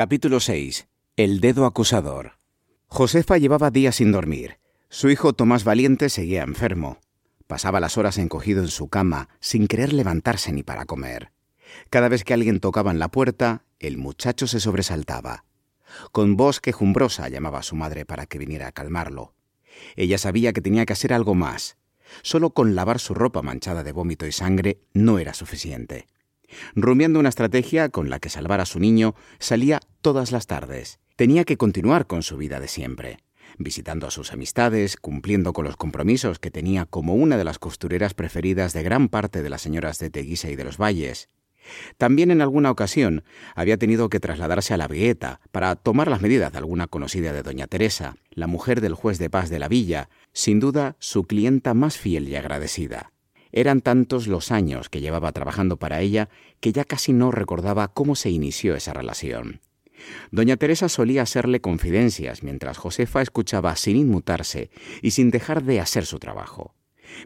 Capítulo 6. El dedo acusador. Josefa llevaba días sin dormir. Su hijo Tomás Valiente seguía enfermo. Pasaba las horas encogido en su cama, sin querer levantarse ni para comer. Cada vez que alguien tocaba en la puerta, el muchacho se sobresaltaba. Con voz quejumbrosa llamaba a su madre para que viniera a calmarlo. Ella sabía que tenía que hacer algo más. Solo con lavar su ropa manchada de vómito y sangre no era suficiente. Rumiando una estrategia con la que salvar a su niño, salía todas las tardes. Tenía que continuar con su vida de siempre, visitando a sus amistades, cumpliendo con los compromisos que tenía como una de las costureras preferidas de gran parte de las señoras de Teguisa y de los Valles. También en alguna ocasión había tenido que trasladarse a la Vigueta para tomar las medidas de alguna conocida de doña Teresa, la mujer del juez de paz de la villa, sin duda su clienta más fiel y agradecida. Eran tantos los años que llevaba trabajando para ella que ya casi no recordaba cómo se inició esa relación. Doña Teresa solía hacerle confidencias mientras Josefa escuchaba sin inmutarse y sin dejar de hacer su trabajo,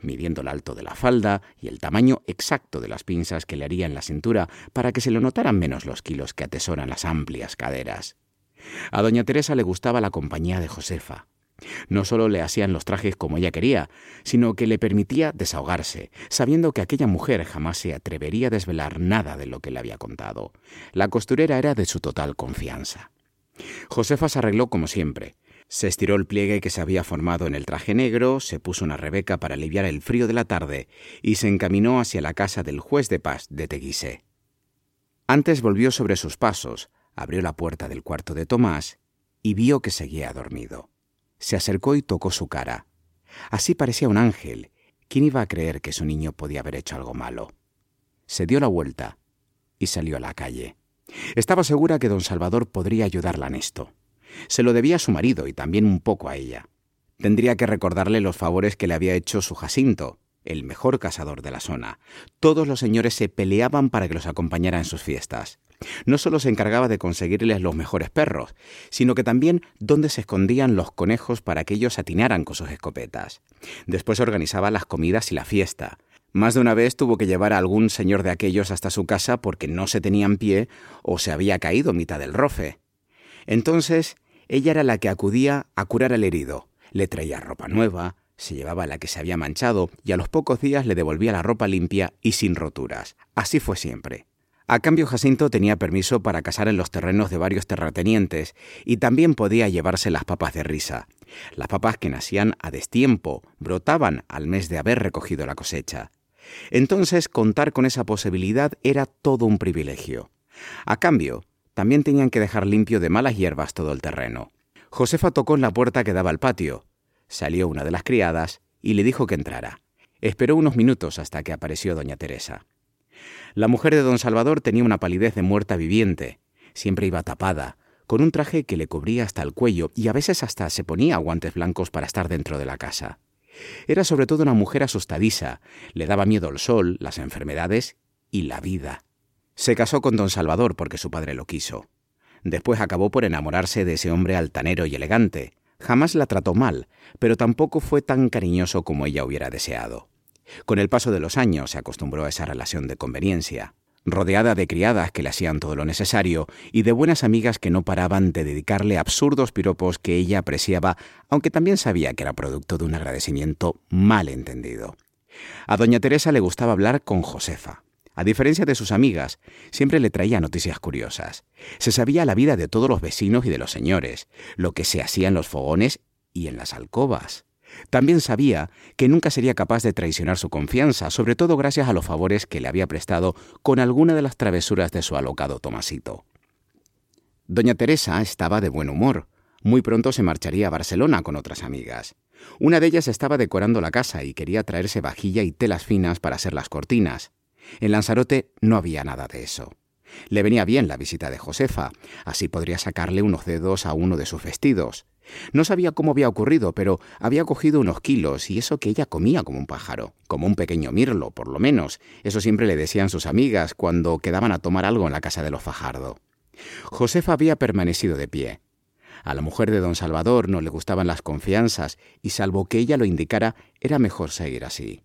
midiendo el alto de la falda y el tamaño exacto de las pinzas que le haría en la cintura para que se le notaran menos los kilos que atesoran las amplias caderas. A doña Teresa le gustaba la compañía de Josefa. No solo le hacían los trajes como ella quería, sino que le permitía desahogarse, sabiendo que aquella mujer jamás se atrevería a desvelar nada de lo que le había contado. La costurera era de su total confianza. Josefa se arregló como siempre. Se estiró el pliegue que se había formado en el traje negro, se puso una rebeca para aliviar el frío de la tarde y se encaminó hacia la casa del juez de paz de Teguise. Antes volvió sobre sus pasos, abrió la puerta del cuarto de Tomás y vio que seguía dormido se acercó y tocó su cara. Así parecía un ángel. ¿Quién iba a creer que su niño podía haber hecho algo malo? Se dio la vuelta y salió a la calle. Estaba segura que don Salvador podría ayudarla en esto. Se lo debía a su marido y también un poco a ella. Tendría que recordarle los favores que le había hecho su Jacinto, el mejor cazador de la zona. Todos los señores se peleaban para que los acompañara en sus fiestas. No solo se encargaba de conseguirles los mejores perros, sino que también dónde se escondían los conejos para que ellos atinaran con sus escopetas. Después organizaba las comidas y la fiesta. Más de una vez tuvo que llevar a algún señor de aquellos hasta su casa porque no se tenían pie o se había caído mitad del rofe. Entonces, ella era la que acudía a curar al herido. Le traía ropa nueva, se llevaba la que se había manchado y a los pocos días le devolvía la ropa limpia y sin roturas. Así fue siempre. A cambio, Jacinto tenía permiso para cazar en los terrenos de varios terratenientes y también podía llevarse las papas de risa. Las papas que nacían a destiempo, brotaban al mes de haber recogido la cosecha. Entonces, contar con esa posibilidad era todo un privilegio. A cambio, también tenían que dejar limpio de malas hierbas todo el terreno. Josefa tocó en la puerta que daba al patio. Salió una de las criadas y le dijo que entrara. Esperó unos minutos hasta que apareció doña Teresa. La mujer de don Salvador tenía una palidez de muerta viviente. Siempre iba tapada, con un traje que le cubría hasta el cuello y a veces hasta se ponía guantes blancos para estar dentro de la casa. Era sobre todo una mujer asustadiza, le daba miedo el sol, las enfermedades y la vida. Se casó con don Salvador porque su padre lo quiso. Después acabó por enamorarse de ese hombre altanero y elegante. Jamás la trató mal, pero tampoco fue tan cariñoso como ella hubiera deseado. Con el paso de los años se acostumbró a esa relación de conveniencia, rodeada de criadas que le hacían todo lo necesario y de buenas amigas que no paraban de dedicarle absurdos piropos que ella apreciaba, aunque también sabía que era producto de un agradecimiento mal entendido. A doña Teresa le gustaba hablar con Josefa. A diferencia de sus amigas, siempre le traía noticias curiosas. Se sabía la vida de todos los vecinos y de los señores, lo que se hacía en los fogones y en las alcobas. También sabía que nunca sería capaz de traicionar su confianza, sobre todo gracias a los favores que le había prestado con alguna de las travesuras de su alocado Tomasito. Doña Teresa estaba de buen humor. Muy pronto se marcharía a Barcelona con otras amigas. Una de ellas estaba decorando la casa y quería traerse vajilla y telas finas para hacer las cortinas. En Lanzarote no había nada de eso. Le venía bien la visita de Josefa, así podría sacarle unos dedos a uno de sus vestidos. No sabía cómo había ocurrido, pero había cogido unos kilos y eso que ella comía como un pájaro, como un pequeño mirlo, por lo menos. Eso siempre le decían sus amigas cuando quedaban a tomar algo en la casa de los Fajardo. Josefa había permanecido de pie. A la mujer de don Salvador no le gustaban las confianzas y salvo que ella lo indicara, era mejor seguir así.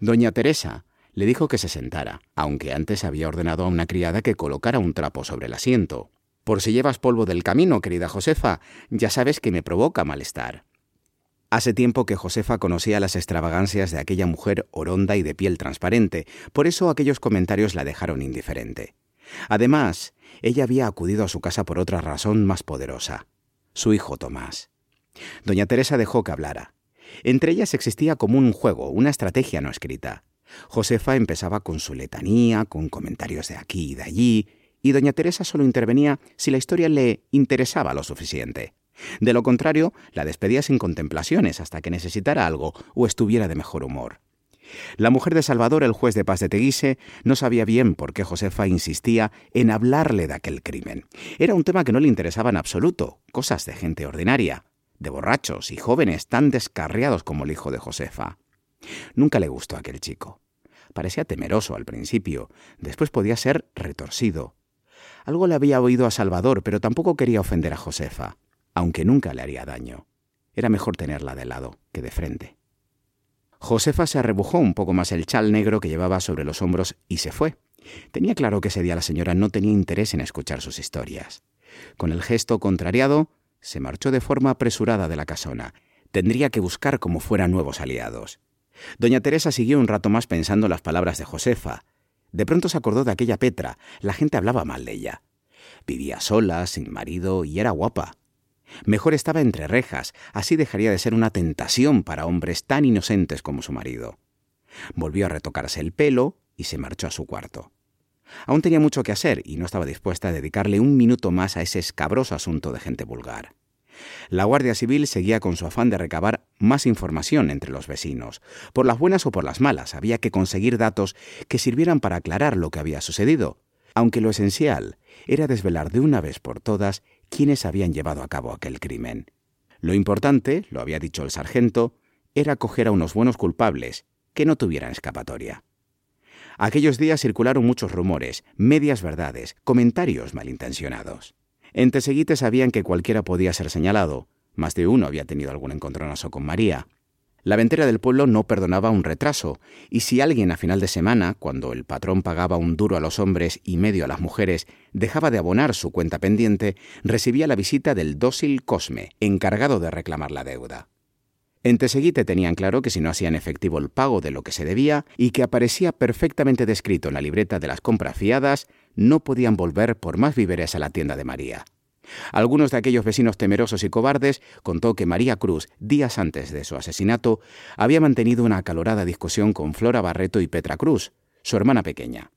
Doña Teresa le dijo que se sentara, aunque antes había ordenado a una criada que colocara un trapo sobre el asiento. Por si llevas polvo del camino, querida Josefa, ya sabes que me provoca malestar. Hace tiempo que Josefa conocía las extravagancias de aquella mujer oronda y de piel transparente, por eso aquellos comentarios la dejaron indiferente. Además, ella había acudido a su casa por otra razón más poderosa, su hijo Tomás. Doña Teresa dejó que hablara. Entre ellas existía como un juego, una estrategia no escrita. Josefa empezaba con su letanía, con comentarios de aquí y de allí, y doña Teresa solo intervenía si la historia le interesaba lo suficiente. De lo contrario, la despedía sin contemplaciones hasta que necesitara algo o estuviera de mejor humor. La mujer de Salvador, el juez de paz de Teguise, no sabía bien por qué Josefa insistía en hablarle de aquel crimen. Era un tema que no le interesaba en absoluto, cosas de gente ordinaria, de borrachos y jóvenes tan descarriados como el hijo de Josefa. Nunca le gustó aquel chico. Parecía temeroso al principio, después podía ser retorcido. Algo le había oído a Salvador, pero tampoco quería ofender a Josefa aunque nunca le haría daño. Era mejor tenerla de lado que de frente. Josefa se arrebujó un poco más el chal negro que llevaba sobre los hombros y se fue. Tenía claro que ese día la señora no tenía interés en escuchar sus historias. Con el gesto contrariado, se marchó de forma apresurada de la casona. Tendría que buscar como fuera nuevos aliados. Doña Teresa siguió un rato más pensando las palabras de Josefa. De pronto se acordó de aquella Petra. La gente hablaba mal de ella. Vivía sola, sin marido y era guapa. Mejor estaba entre rejas, así dejaría de ser una tentación para hombres tan inocentes como su marido. Volvió a retocarse el pelo y se marchó a su cuarto. Aún tenía mucho que hacer y no estaba dispuesta a dedicarle un minuto más a ese escabroso asunto de gente vulgar. La Guardia Civil seguía con su afán de recabar más información entre los vecinos. Por las buenas o por las malas, había que conseguir datos que sirvieran para aclarar lo que había sucedido, aunque lo esencial era desvelar de una vez por todas quiénes habían llevado a cabo aquel crimen. Lo importante, lo había dicho el sargento, era coger a unos buenos culpables que no tuvieran escapatoria. Aquellos días circularon muchos rumores, medias verdades, comentarios malintencionados. En Teseguite sabían que cualquiera podía ser señalado. Más de uno había tenido algún encontronazo con María. La ventera del pueblo no perdonaba un retraso, y si alguien a final de semana, cuando el patrón pagaba un duro a los hombres y medio a las mujeres, dejaba de abonar su cuenta pendiente, recibía la visita del dócil Cosme, encargado de reclamar la deuda. En Teseguite tenían claro que si no hacían efectivo el pago de lo que se debía y que aparecía perfectamente descrito en la libreta de las compras fiadas, no podían volver por más víveres a la tienda de María. Algunos de aquellos vecinos temerosos y cobardes contó que María Cruz, días antes de su asesinato, había mantenido una acalorada discusión con Flora Barreto y Petra Cruz, su hermana pequeña.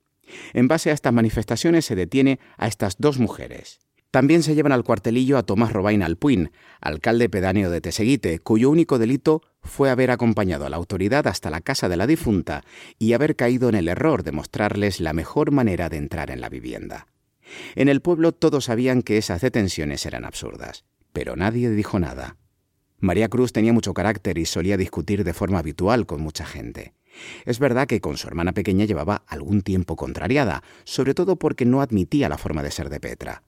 En base a estas manifestaciones se detiene a estas dos mujeres. También se llevan al cuartelillo a Tomás Robain Alpuín, alcalde pedáneo de Teseguite, cuyo único delito fue haber acompañado a la autoridad hasta la casa de la difunta y haber caído en el error de mostrarles la mejor manera de entrar en la vivienda. En el pueblo todos sabían que esas detenciones eran absurdas, pero nadie dijo nada. María Cruz tenía mucho carácter y solía discutir de forma habitual con mucha gente. Es verdad que con su hermana pequeña llevaba algún tiempo contrariada, sobre todo porque no admitía la forma de ser de Petra.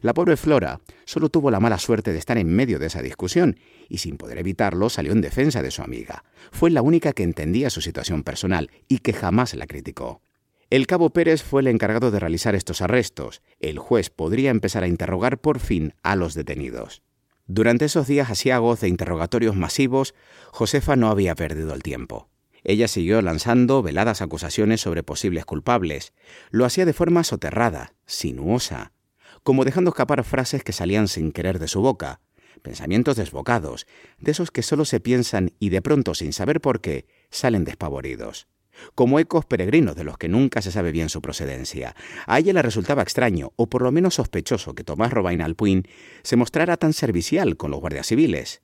La pobre Flora solo tuvo la mala suerte de estar en medio de esa discusión y sin poder evitarlo salió en defensa de su amiga. Fue la única que entendía su situación personal y que jamás la criticó. El cabo Pérez fue el encargado de realizar estos arrestos. El juez podría empezar a interrogar por fin a los detenidos. Durante esos días asiagos de interrogatorios masivos, Josefa no había perdido el tiempo. Ella siguió lanzando veladas acusaciones sobre posibles culpables. Lo hacía de forma soterrada, sinuosa, como dejando escapar frases que salían sin querer de su boca, pensamientos desbocados, de esos que solo se piensan y de pronto, sin saber por qué, salen despavoridos como ecos peregrinos de los que nunca se sabe bien su procedencia. A ella le resultaba extraño, o por lo menos sospechoso, que Tomás Robain Alpuin se mostrara tan servicial con los guardias civiles.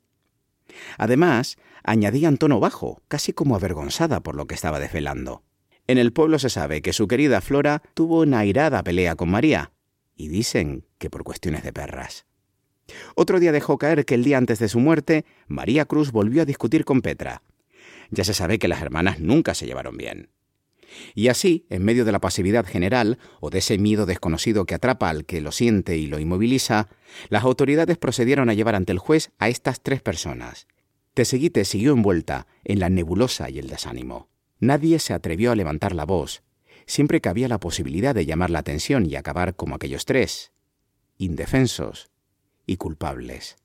Además, añadía en tono bajo, casi como avergonzada por lo que estaba desvelando. En el pueblo se sabe que su querida Flora tuvo una airada pelea con María, y dicen que por cuestiones de perras. Otro día dejó caer que el día antes de su muerte, María Cruz volvió a discutir con Petra, ya se sabe que las hermanas nunca se llevaron bien. Y así, en medio de la pasividad general, o de ese miedo desconocido que atrapa al que lo siente y lo inmoviliza, las autoridades procedieron a llevar ante el juez a estas tres personas. Teseguite siguió envuelta en la nebulosa y el desánimo. Nadie se atrevió a levantar la voz, siempre que había la posibilidad de llamar la atención y acabar como aquellos tres. indefensos y culpables.